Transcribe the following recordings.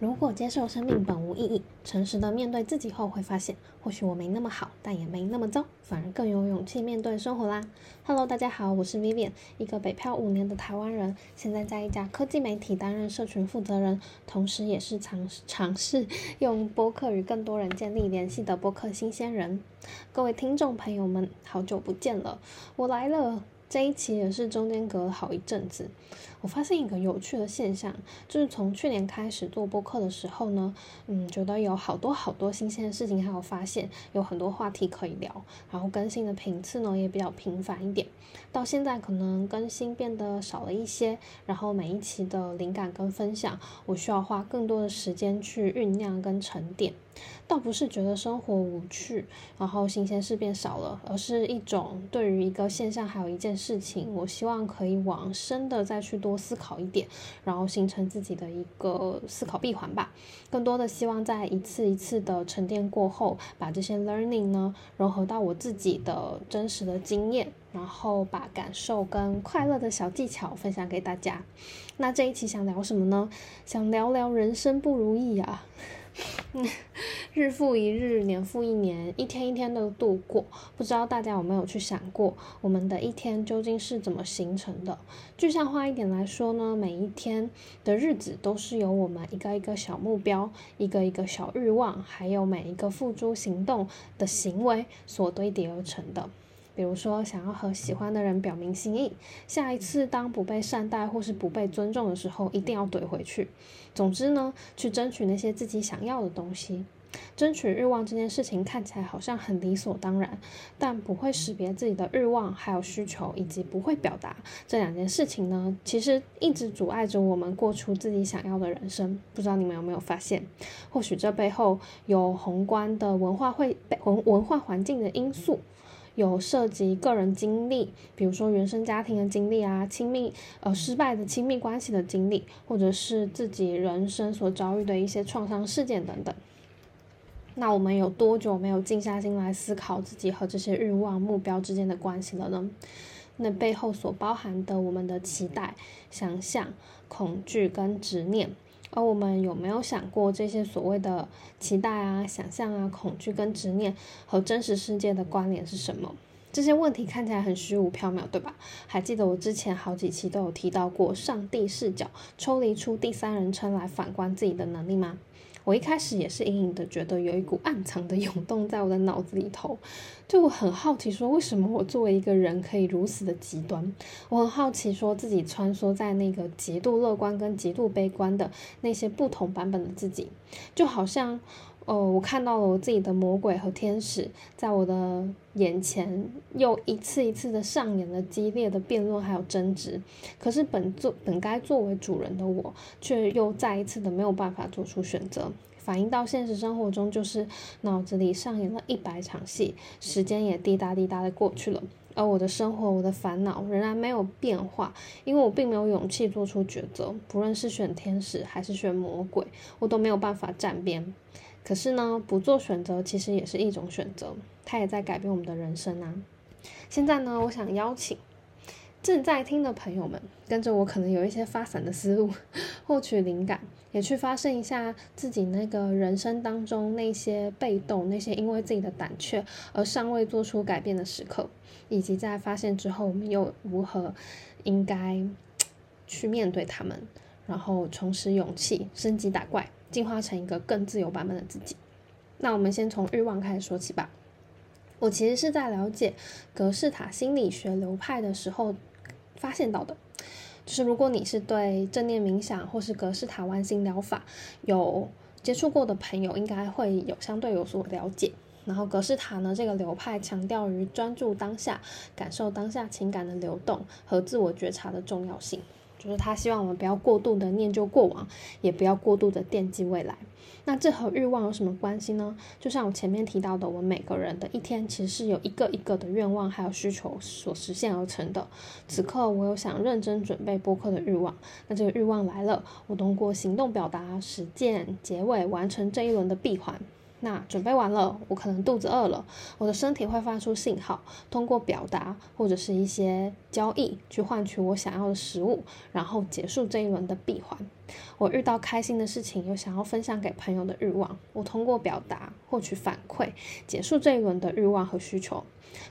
如果接受生命本无意义，诚实的面对自己后，会发现或许我没那么好，但也没那么糟，反而更有勇气面对生活啦。Hello，大家好，我是 Vivian，一个北漂五年的台湾人，现在在一家科技媒体担任社群负责人，同时也是尝尝试用播客与更多人建立联系的播客新鲜人。各位听众朋友们，好久不见了，我来了。这一期也是中间隔了好一阵子，我发现一个有趣的现象，就是从去年开始做播客的时候呢，嗯，觉得有好多好多新鲜的事情，还有发现有很多话题可以聊，然后更新的频次呢也比较频繁一点。到现在可能更新变得少了一些，然后每一期的灵感跟分享，我需要花更多的时间去酝酿跟沉淀。倒不是觉得生活无趣，然后新鲜事变少了，而是一种对于一个现象还有一件事情，我希望可以往深的再去多思考一点，然后形成自己的一个思考闭环吧。更多的希望在一次一次的沉淀过后，把这些 learning 呢融合到我自己的真实的经验，然后把感受跟快乐的小技巧分享给大家。那这一期想聊什么呢？想聊聊人生不如意啊。嗯，日复一日，年复一年，一天一天的度过，不知道大家有没有去想过，我们的一天究竟是怎么形成的？具象化一点来说呢，每一天的日子都是由我们一个一个小目标、一个一个小欲望，还有每一个付诸行动的行为所堆叠而成的。比如说，想要和喜欢的人表明心意，下一次当不被善待或是不被尊重的时候，一定要怼回去。总之呢，去争取那些自己想要的东西。争取欲望这件事情看起来好像很理所当然，但不会识别自己的欲望还有需求，以及不会表达这两件事情呢，其实一直阻碍着我们过出自己想要的人生。不知道你们有没有发现？或许这背后有宏观的文化会文文化环境的因素。有涉及个人经历，比如说原生家庭的经历啊，亲密呃失败的亲密关系的经历，或者是自己人生所遭遇的一些创伤事件等等。那我们有多久没有静下心来思考自己和这些欲望目标之间的关系了呢？那背后所包含的我们的期待、想象、恐惧跟执念。而我们有没有想过，这些所谓的期待啊、想象啊、恐惧跟执念和真实世界的关联是什么？这些问题看起来很虚无缥缈，对吧？还记得我之前好几期都有提到过上帝视角，抽离出第三人称来反观自己的能力吗？我一开始也是隐隐的觉得有一股暗藏的涌动在我的脑子里头，就我很好奇说，为什么我作为一个人可以如此的极端？我很好奇说自己穿梭在那个极度乐观跟极度悲观的那些不同版本的自己，就好像。哦，我看到了我自己的魔鬼和天使，在我的眼前又一次一次的上演了激烈的辩论还有争执。可是本作本该作为主人的我，却又再一次的没有办法做出选择。反映到现实生活中，就是脑子里上演了一百场戏，时间也滴答滴答的过去了，而我的生活，我的烦恼仍然没有变化，因为我并没有勇气做出抉择。不论是选天使还是选魔鬼，我都没有办法站边。可是呢，不做选择其实也是一种选择，它也在改变我们的人生啊。现在呢，我想邀请正在听的朋友们，跟着我可能有一些发散的思路，获取灵感，也去发现一下自己那个人生当中那些被动、那些因为自己的胆怯而尚未做出改变的时刻，以及在发现之后，我们又如何应该去面对他们，然后重拾勇气，升级打怪。进化成一个更自由版本的自己。那我们先从欲望开始说起吧。我其实是在了解格式塔心理学流派的时候发现到的，就是如果你是对正念冥想或是格式塔完形疗法有接触过的朋友，应该会有相对有所了解。然后格式塔呢，这个流派强调于专注当下，感受当下情感的流动和自我觉察的重要性。就是他希望我们不要过度的念旧过往，也不要过度的惦记未来。那这和欲望有什么关系呢？就像我前面提到的，我们每个人的一天其实是有一个一个的愿望还有需求所实现而成的。此刻我有想认真准备播客的欲望，那这个欲望来了，我通过行动表达、实践、结尾完成这一轮的闭环。那准备完了，我可能肚子饿了，我的身体会发出信号，通过表达或者是一些交易去换取我想要的食物，然后结束这一轮的闭环。我遇到开心的事情，有想要分享给朋友的欲望，我通过表达获取反馈，结束这一轮的欲望和需求。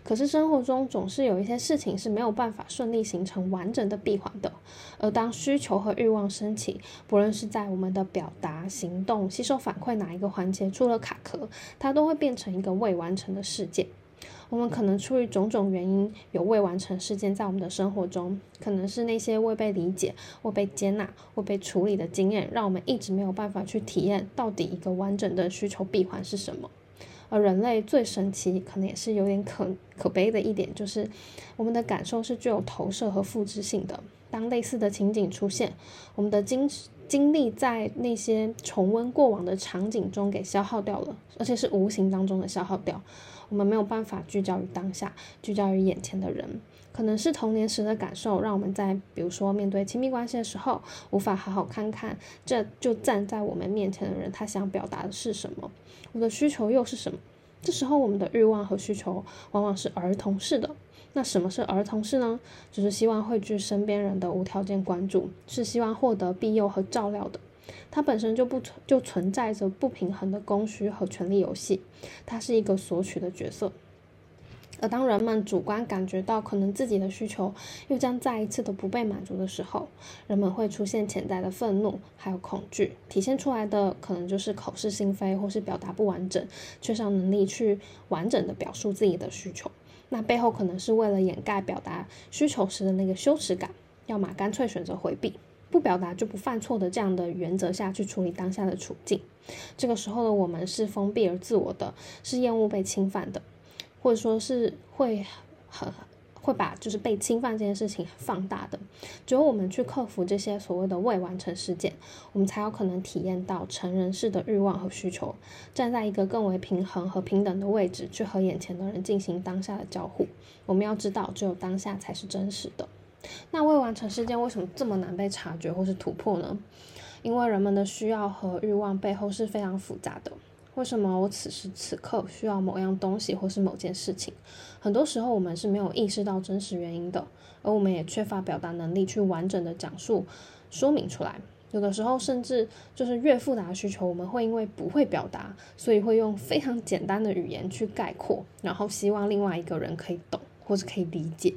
可是生活中总是有一些事情是没有办法顺利形成完整的闭环的，而当需求和欲望升起，不论是在我们的表达、行动、吸收反馈哪一个环节出了卡壳，它都会变成一个未完成的事件。我们可能出于种种原因有未完成事件在我们的生活中，可能是那些未被理解、未被接纳、未被处理的经验，让我们一直没有办法去体验到底一个完整的需求闭环是什么。而人类最神奇，可能也是有点可可悲的一点，就是我们的感受是具有投射和复制性的。当类似的情景出现，我们的精精力在那些重温过往的场景中给消耗掉了，而且是无形当中的消耗掉。我们没有办法聚焦于当下，聚焦于眼前的人，可能是童年时的感受，让我们在比如说面对亲密关系的时候，无法好好看看这就站在我们面前的人，他想表达的是什么，我的需求又是什么？这时候我们的欲望和需求往往是儿童式的。那什么是儿童式呢？就是希望汇聚身边人的无条件关注，是希望获得庇佑和照料的。它本身就不存就存在着不平衡的供需和权力游戏，它是一个索取的角色。而当人们主观感觉到可能自己的需求又将再一次的不被满足的时候，人们会出现潜在的愤怒，还有恐惧，体现出来的可能就是口是心非，或是表达不完整，缺少能力去完整的表述自己的需求。那背后可能是为了掩盖表达需求时的那个羞耻感，要么干脆选择回避。不表达就不犯错的这样的原则下去处理当下的处境，这个时候的我们是封闭而自我的，是厌恶被侵犯的，或者说是会很会把就是被侵犯这件事情放大的。只有我们去克服这些所谓的未完成事件，我们才有可能体验到成人式的欲望和需求，站在一个更为平衡和平等的位置去和眼前的人进行当下的交互。我们要知道，只有当下才是真实的。那未完成事件为什么这么难被察觉或是突破呢？因为人们的需要和欲望背后是非常复杂的。为什么我此时此刻需要某样东西或是某件事情？很多时候我们是没有意识到真实原因的，而我们也缺乏表达能力去完整的讲述、说明出来。有的时候甚至就是越复杂的需求，我们会因为不会表达，所以会用非常简单的语言去概括，然后希望另外一个人可以懂或是可以理解。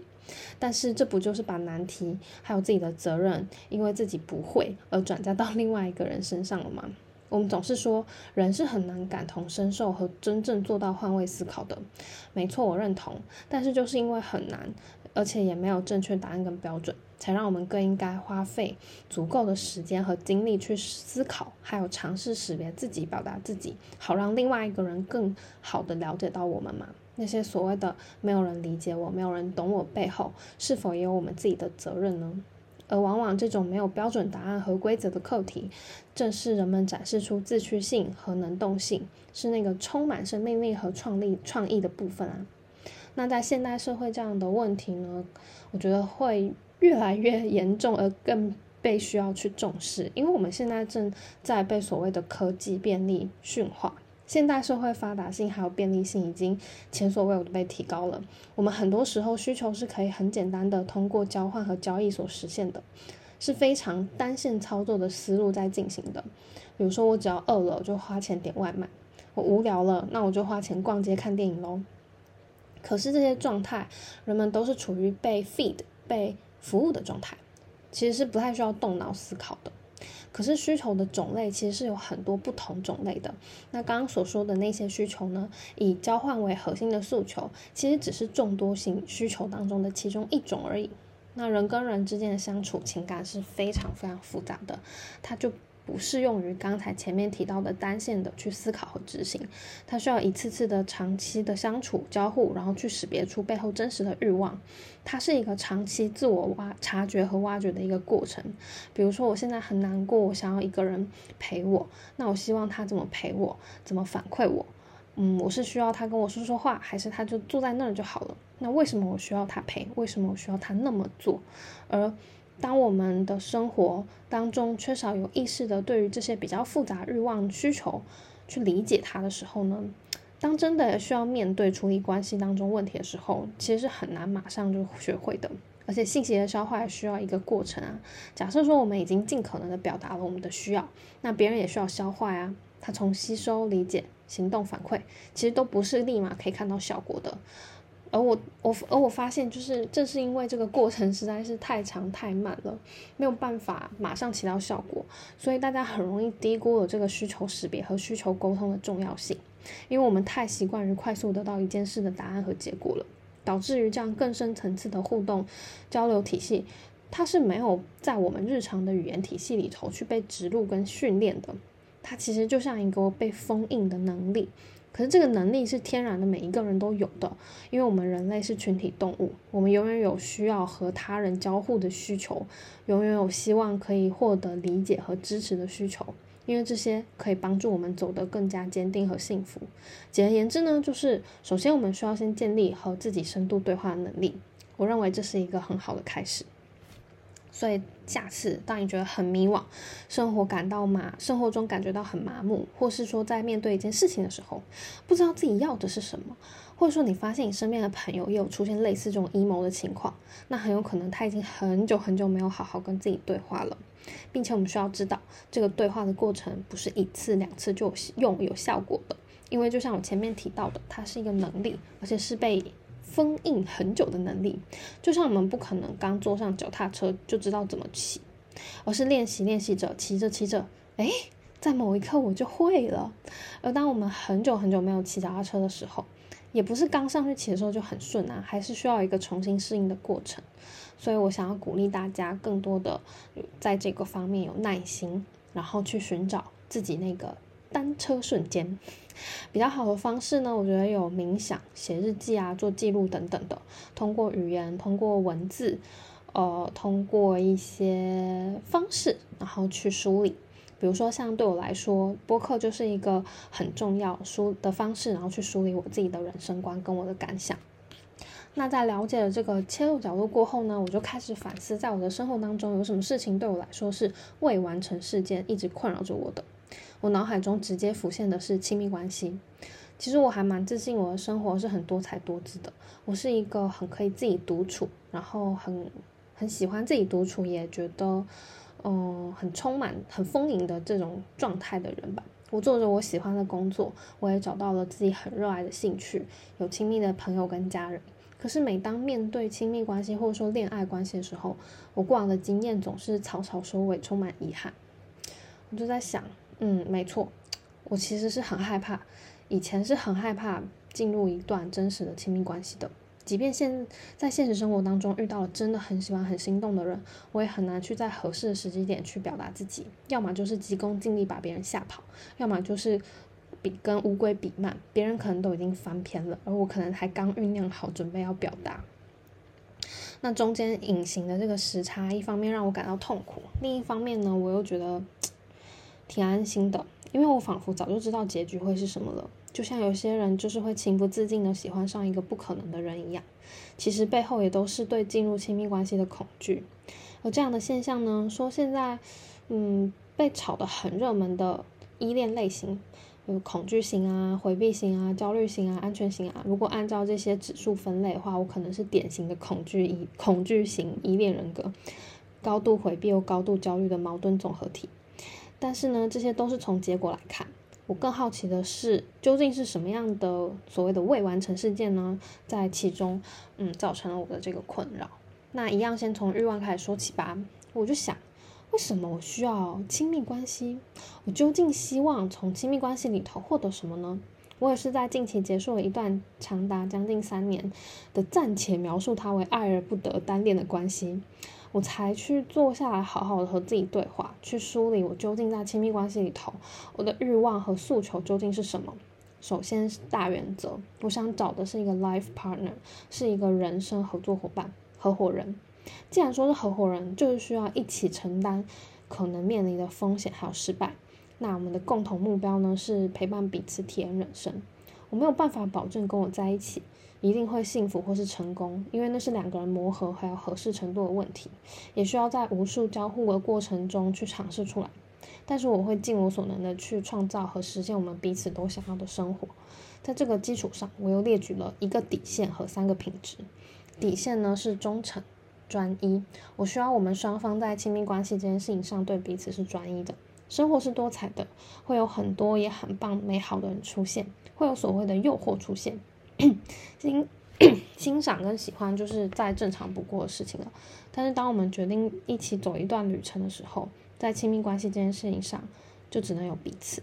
但是这不就是把难题还有自己的责任，因为自己不会而转嫁到另外一个人身上了吗？我们总是说人是很难感同身受和真正做到换位思考的，没错，我认同。但是就是因为很难，而且也没有正确答案跟标准，才让我们更应该花费足够的时间和精力去思考，还有尝试识别自己表达自己，好让另外一个人更好的了解到我们嘛。那些所谓的没有人理解我、没有人懂我背后，是否也有我们自己的责任呢？而往往这种没有标准答案和规则的课题，正是人们展示出自驱性和能动性，是那个充满生命力和创立创意的部分啊。那在现代社会，这样的问题呢，我觉得会越来越严重，而更被需要去重视，因为我们现在正在被所谓的科技便利驯化。现代社会发达性还有便利性已经前所未有的被提高了。我们很多时候需求是可以很简单的通过交换和交易所实现的，是非常单线操作的思路在进行的。比如说，我只要饿了，我就花钱点外卖；我无聊了，那我就花钱逛街看电影喽。可是这些状态，人们都是处于被 feed、被服务的状态，其实是不太需要动脑思考的。可是需求的种类其实是有很多不同种类的。那刚刚所说的那些需求呢，以交换为核心的诉求，其实只是众多性需求当中的其中一种而已。那人跟人之间的相处情感是非常非常复杂的，它就。不适用于刚才前面提到的单线的去思考和执行，它需要一次次的长期的相处交互，然后去识别出背后真实的欲望。它是一个长期自我挖察觉和挖掘的一个过程。比如说，我现在很难过，我想要一个人陪我，那我希望他怎么陪我，怎么反馈我？嗯，我是需要他跟我说说话，还是他就坐在那儿就好了？那为什么我需要他陪？为什么我需要他那么做？而当我们的生活当中缺少有意识的对于这些比较复杂欲望需求去理解它的时候呢，当真的需要面对处理关系当中问题的时候，其实是很难马上就学会的。而且信息的消化也需要一个过程啊。假设说我们已经尽可能的表达了我们的需要，那别人也需要消化呀。他从吸收、理解、行动反馈，其实都不是立马可以看到效果的。而我我而我发现，就是正是因为这个过程实在是太长太慢了，没有办法马上起到效果，所以大家很容易低估了这个需求识别和需求沟通的重要性。因为我们太习惯于快速得到一件事的答案和结果了，导致于这样更深层次的互动交流体系，它是没有在我们日常的语言体系里头去被植入跟训练的。它其实就像一个被封印的能力。可是这个能力是天然的，每一个人都有的，因为我们人类是群体动物，我们永远有需要和他人交互的需求，永远有希望可以获得理解和支持的需求，因为这些可以帮助我们走得更加坚定和幸福。简而言之呢，就是首先我们需要先建立和自己深度对话的能力，我认为这是一个很好的开始。所以下次当你觉得很迷惘，生活感到麻，生活中感觉到很麻木，或是说在面对一件事情的时候，不知道自己要的是什么，或者说你发现你身边的朋友也有出现类似这种阴谋的情况，那很有可能他已经很久很久没有好好跟自己对话了，并且我们需要知道，这个对话的过程不是一次两次就用有效果的，因为就像我前面提到的，它是一个能力，而且是被。封印很久的能力，就像我们不可能刚坐上脚踏车就知道怎么骑，而是练习练习着，骑着骑着，哎，在某一刻我就会了。而当我们很久很久没有骑脚踏车的时候，也不是刚上去骑的时候就很顺啊，还是需要一个重新适应的过程。所以我想要鼓励大家更多的在这个方面有耐心，然后去寻找自己那个。单车瞬间，比较好的方式呢，我觉得有冥想、写日记啊、做记录等等的。通过语言，通过文字，呃，通过一些方式，然后去梳理。比如说，像对我来说，播客就是一个很重要梳的方式，然后去梳理我自己的人生观跟我的感想。那在了解了这个切入角度过后呢，我就开始反思，在我的生活当中有什么事情对我来说是未完成事件，一直困扰着我的。我脑海中直接浮现的是亲密关系。其实我还蛮自信，我的生活是很多彩多姿的。我是一个很可以自己独处，然后很很喜欢自己独处，也觉得嗯很充满、很丰盈的这种状态的人吧。我做着我喜欢的工作，我也找到了自己很热爱的兴趣，有亲密的朋友跟家人。可是每当面对亲密关系或者说恋爱关系的时候，我过往的经验总是草草收尾，充满遗憾。我就在想。嗯，没错，我其实是很害怕，以前是很害怕进入一段真实的亲密关系的。即便现在现实生活当中遇到了真的很喜欢、很心动的人，我也很难去在合适的时机点去表达自己。要么就是急功近利把别人吓跑，要么就是比跟乌龟比慢，别人可能都已经翻篇了，而我可能还刚酝酿好准备要表达。那中间隐形的这个时差，一方面让我感到痛苦，另一方面呢，我又觉得。挺安心的，因为我仿佛早就知道结局会是什么了。就像有些人就是会情不自禁的喜欢上一个不可能的人一样，其实背后也都是对进入亲密关系的恐惧。而这样的现象呢，说现在，嗯，被炒得很热门的依恋类型，有恐惧型啊、回避型啊、焦虑型啊、安全型啊。如果按照这些指数分类的话，我可能是典型的恐惧依恐惧型依恋人格，高度回避又高度焦虑的矛盾综合体。但是呢，这些都是从结果来看。我更好奇的是，究竟是什么样的所谓的未完成事件呢，在其中，嗯，造成了我的这个困扰。那一样，先从欲望开始说起吧。我就想，为什么我需要亲密关系？我究竟希望从亲密关系里头获得什么呢？我也是在近期结束了一段长达将近三年的暂且描述它为爱而不得单恋的关系。我才去坐下来，好好的和自己对话，去梳理我究竟在亲密关系里头，我的欲望和诉求究竟是什么。首先是大原则，我想找的是一个 life partner，是一个人生合作伙伴、合伙人。既然说是合伙人，就是需要一起承担可能面临的风险还有失败。那我们的共同目标呢，是陪伴彼此体验人生。我没有办法保证跟我在一起。一定会幸福或是成功，因为那是两个人磨合还有合适程度的问题，也需要在无数交互的过程中去尝试出来。但是我会尽我所能的去创造和实现我们彼此都想要的生活。在这个基础上，我又列举了一个底线和三个品质。底线呢是忠诚，专一。我需要我们双方在亲密关系这件事情上对彼此是专一的。生活是多彩的，会有很多也很棒、美好的人出现，会有所谓的诱惑出现。欣 欣赏跟喜欢就是再正常不过的事情了。但是当我们决定一起走一段旅程的时候，在亲密关系这件事情上，就只能有彼此。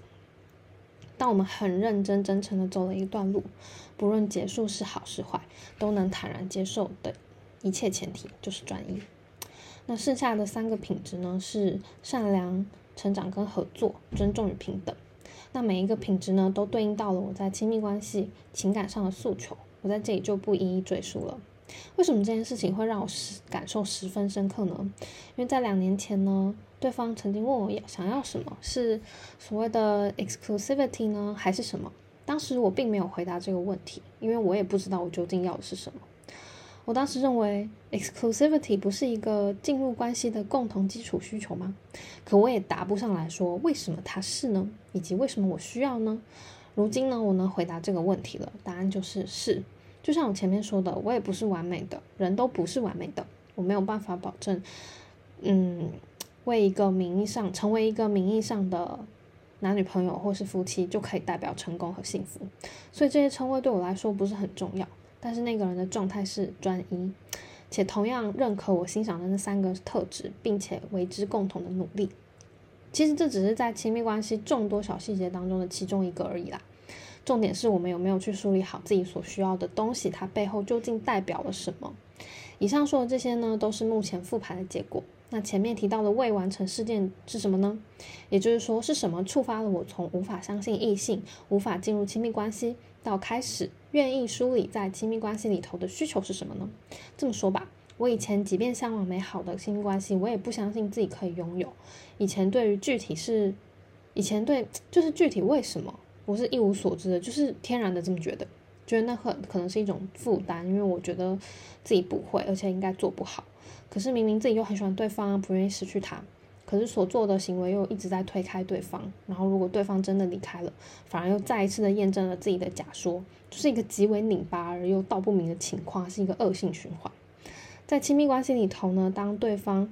当我们很认真、真诚的走了一段路，不论结束是好是坏，都能坦然接受的一切前提就是专一。那剩下的三个品质呢？是善良、成长跟合作、尊重与平等。那每一个品质呢，都对应到了我在亲密关系、情感上的诉求。我在这里就不一一赘述了。为什么这件事情会让我十感受十分深刻呢？因为在两年前呢。对方曾经问我要想要什么，是所谓的 exclusivity 呢，还是什么？当时我并没有回答这个问题，因为我也不知道我究竟要的是什么。我当时认为 exclusivity 不是一个进入关系的共同基础需求吗？可我也答不上来说为什么它是呢，以及为什么我需要呢？如今呢，我能回答这个问题了，答案就是是。就像我前面说的，我也不是完美的，人都不是完美的，我没有办法保证，嗯。为一个名义上成为一个名义上的男女朋友或是夫妻，就可以代表成功和幸福。所以这些称谓对我来说不是很重要。但是那个人的状态是专一，且同样认可我欣赏的那三个特质，并且为之共同的努力。其实这只是在亲密关系众多小细节当中的其中一个而已啦。重点是我们有没有去梳理好自己所需要的东西，它背后究竟代表了什么？以上说的这些呢，都是目前复盘的结果。那前面提到的未完成事件是什么呢？也就是说，是什么触发了我从无法相信异性、无法进入亲密关系，到开始愿意梳理在亲密关系里头的需求是什么呢？这么说吧，我以前即便向往美好的亲密关系，我也不相信自己可以拥有。以前对于具体是，以前对就是具体为什么，我是一无所知的，就是天然的这么觉得，觉得那很可能是一种负担，因为我觉得自己不会，而且应该做不好。可是明明自己又很喜欢对方，不愿意失去他，可是所做的行为又一直在推开对方。然后如果对方真的离开了，反而又再一次的验证了自己的假说，就是一个极为拧巴而又道不明的情况，是一个恶性循环。在亲密关系里头呢，当对方，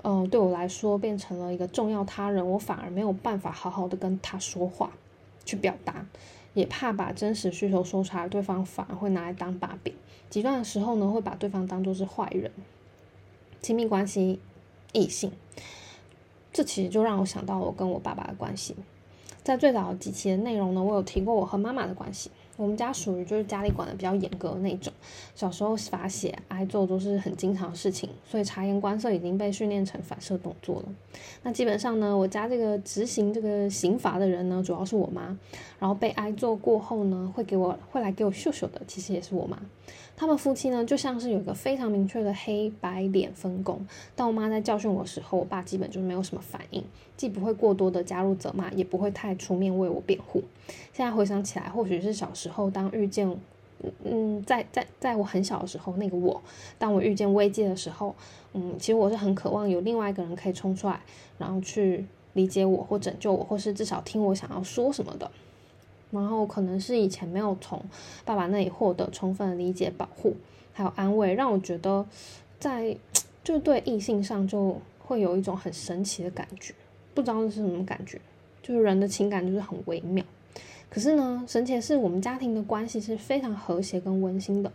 呃，对我来说变成了一个重要他人，我反而没有办法好好的跟他说话，去表达，也怕把真实需求说出来，对方反而会拿来当把柄。极端的时候呢，会把对方当做是坏人。亲密关系，异性，这其实就让我想到我跟我爸爸的关系。在最早几期的内容呢，我有提过我和妈妈的关系。我们家属于就是家里管的比较严格的那种，小时候罚写、挨揍都是很经常的事情，所以察言观色已经被训练成反射动作了。那基本上呢，我家这个执行这个刑罚的人呢，主要是我妈。然后被挨揍过后呢，会给我会来给我秀秀的，其实也是我妈。他们夫妻呢，就像是有一个非常明确的黑白脸分工。当我妈在教训我的时候，我爸基本就没有什么反应，既不会过多的加入责骂，也不会太出面为我辩护。现在回想起来，或许是小时候当遇见，嗯，在在在我很小的时候，那个我，当我遇见危机的时候，嗯，其实我是很渴望有另外一个人可以冲出来，然后去理解我或拯救我，或是至少听我想要说什么的。然后可能是以前没有从爸爸那里获得充分的理解、保护，还有安慰，让我觉得在就对异性上就会有一种很神奇的感觉，不知道是什么感觉，就是人的情感就是很微妙。可是呢，神奇的是我们家庭的关系是非常和谐跟温馨的。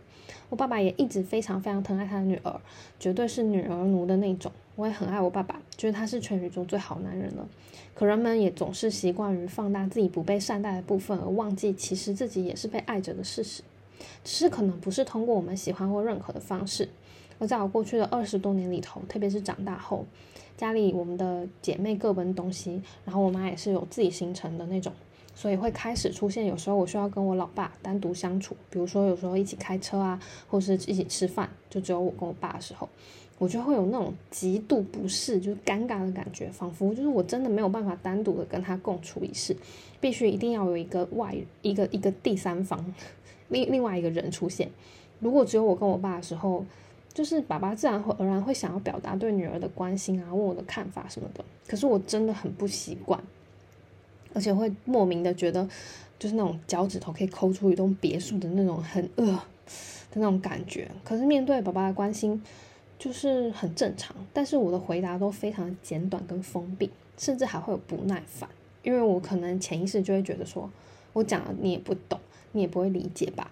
我爸爸也一直非常非常疼爱他的女儿，绝对是女儿奴的那种。我也很爱我爸爸，觉得他是全宇宙最好男人了。可人们也总是习惯于放大自己不被善待的部分，而忘记其实自己也是被爱着的事实。只是可能不是通过我们喜欢或认可的方式。而在我过去的二十多年里头，特别是长大后，家里我们的姐妹各奔东西，然后我妈也是有自己形成的那种。所以会开始出现，有时候我需要跟我老爸单独相处，比如说有时候一起开车啊，或是一起吃饭，就只有我跟我爸的时候，我就会有那种极度不适，就是尴尬的感觉，仿佛就是我真的没有办法单独的跟他共处一室，必须一定要有一个外一个一个第三方，另另外一个人出现。如果只有我跟我爸的时候，就是爸爸自然会而然会想要表达对女儿的关心啊，问我的看法什么的，可是我真的很不习惯。而且会莫名的觉得，就是那种脚趾头可以抠出一栋别墅的那种很饿的那种感觉。可是面对爸爸的关心，就是很正常，但是我的回答都非常简短跟封闭，甚至还会有不耐烦，因为我可能潜意识就会觉得说，我讲了你也不懂，你也不会理解吧。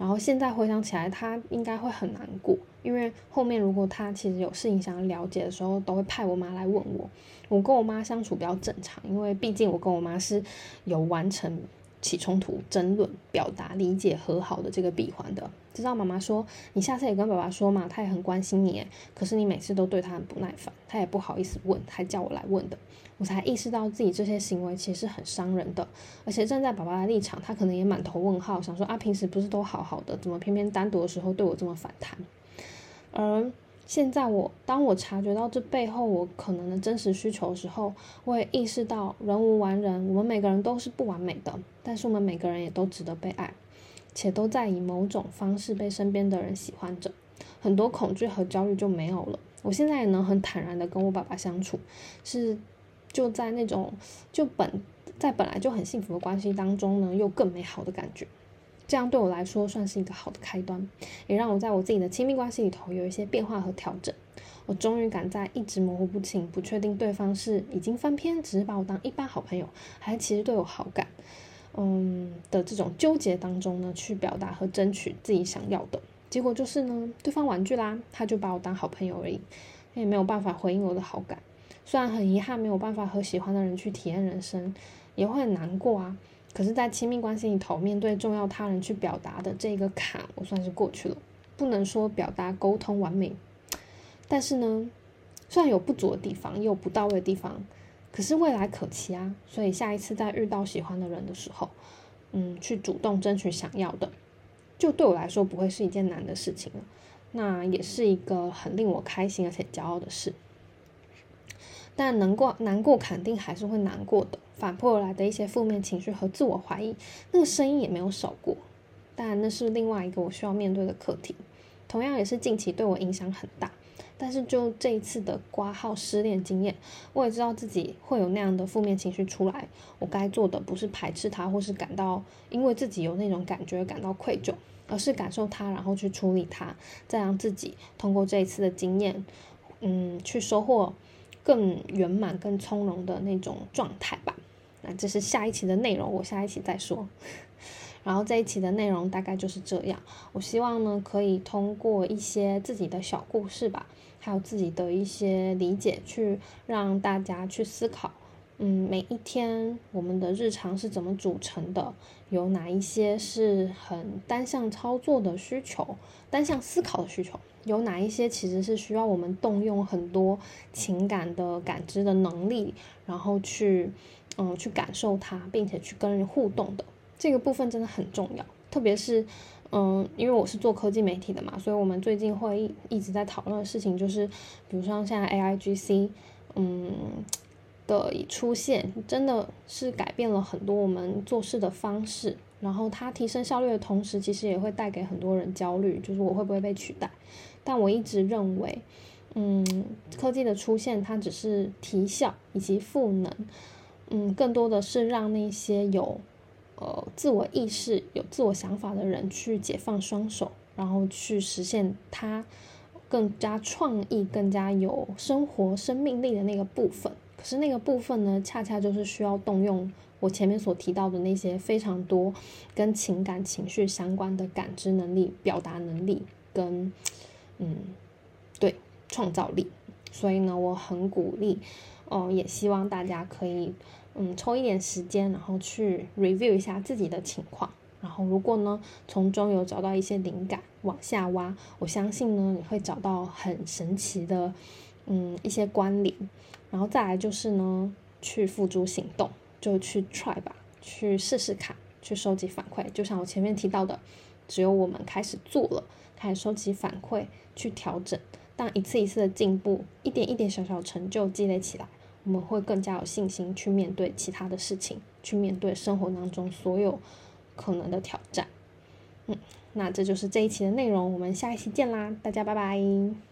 然后现在回想起来，他应该会很难过，因为后面如果他其实有事情想要了解的时候，都会派我妈来问我。我跟我妈相处比较正常，因为毕竟我跟我妈是有完成起冲突、争论、表达、理解、和好的这个闭环的。知道妈妈说你下次也跟爸爸说嘛，他也很关心你，可是你每次都对他很不耐烦，他也不好意思问，还叫我来问的。我才意识到自己这些行为其实很伤人的，而且站在爸爸的立场，他可能也满头问号，想说啊，平时不是都好好的，怎么偏偏单独的时候对我这么反弹？而现在我当我察觉到这背后我可能的真实需求的时候，我也意识到人无完人，我们每个人都是不完美的，但是我们每个人也都值得被爱，且都在以某种方式被身边的人喜欢着，很多恐惧和焦虑就没有了。我现在也能很坦然的跟我爸爸相处，是。就在那种就本在本来就很幸福的关系当中呢，又更美好的感觉，这样对我来说算是一个好的开端，也让我在我自己的亲密关系里头有一些变化和调整。我终于敢在一直模糊不清、不确定对方是已经翻篇，只是把我当一般好朋友，还其实对我好感，嗯的这种纠结当中呢，去表达和争取自己想要的。结果就是呢，对方婉拒啦，他就把我当好朋友而已，他也没有办法回应我的好感。虽然很遗憾没有办法和喜欢的人去体验人生，也会很难过啊。可是，在亲密关系里头，面对重要他人去表达的这个坎，我算是过去了。不能说表达沟通完美，但是呢，虽然有不足的地方，也有不到位的地方，可是未来可期啊。所以下一次在遇到喜欢的人的时候，嗯，去主动争取想要的，就对我来说不会是一件难的事情了。那也是一个很令我开心而且骄傲的事。但能过 难过肯定还是会难过的，反扑而来的一些负面情绪和自我怀疑，那个声音也没有少过。但那是另外一个我需要面对的课题，同样也是近期对我影响很大。但是就这一次的挂号失恋经验，我也知道自己会有那样的负面情绪出来。我该做的不是排斥它，或是感到因为自己有那种感觉感到愧疚，而是感受它，然后去处理它，再让自己通过这一次的经验，嗯，去收获。更圆满、更从容的那种状态吧。那这是下一期的内容，我下一期再说。然后这一期的内容大概就是这样。我希望呢，可以通过一些自己的小故事吧，还有自己的一些理解，去让大家去思考。嗯，每一天我们的日常是怎么组成的？有哪一些是很单向操作的需求、单向思考的需求？有哪一些其实是需要我们动用很多情感的感知的能力，然后去，嗯，去感受它，并且去跟人互动的这个部分真的很重要。特别是，嗯，因为我是做科技媒体的嘛，所以我们最近会一直在讨论的事情就是，比如说现在 AIGC，嗯的出现，真的是改变了很多我们做事的方式。然后它提升效率的同时，其实也会带给很多人焦虑，就是我会不会被取代？但我一直认为，嗯，科技的出现它只是提效以及赋能，嗯，更多的是让那些有呃自我意识、有自我想法的人去解放双手，然后去实现它更加创意、更加有生活生命力的那个部分。可是那个部分呢，恰恰就是需要动用。我前面所提到的那些非常多跟情感情绪相关的感知能力、表达能力跟嗯，对创造力，所以呢，我很鼓励，哦，也希望大家可以嗯抽一点时间，然后去 review 一下自己的情况，然后如果呢从中有找到一些灵感，往下挖，我相信呢你会找到很神奇的嗯一些关联，然后再来就是呢去付诸行动。就去 try 吧，去试试看，去收集反馈。就像我前面提到的，只有我们开始做了，开始收集反馈，去调整，当一次一次的进步，一点一点小小成就积累起来，我们会更加有信心去面对其他的事情，去面对生活当中所有可能的挑战。嗯，那这就是这一期的内容，我们下一期见啦，大家拜拜。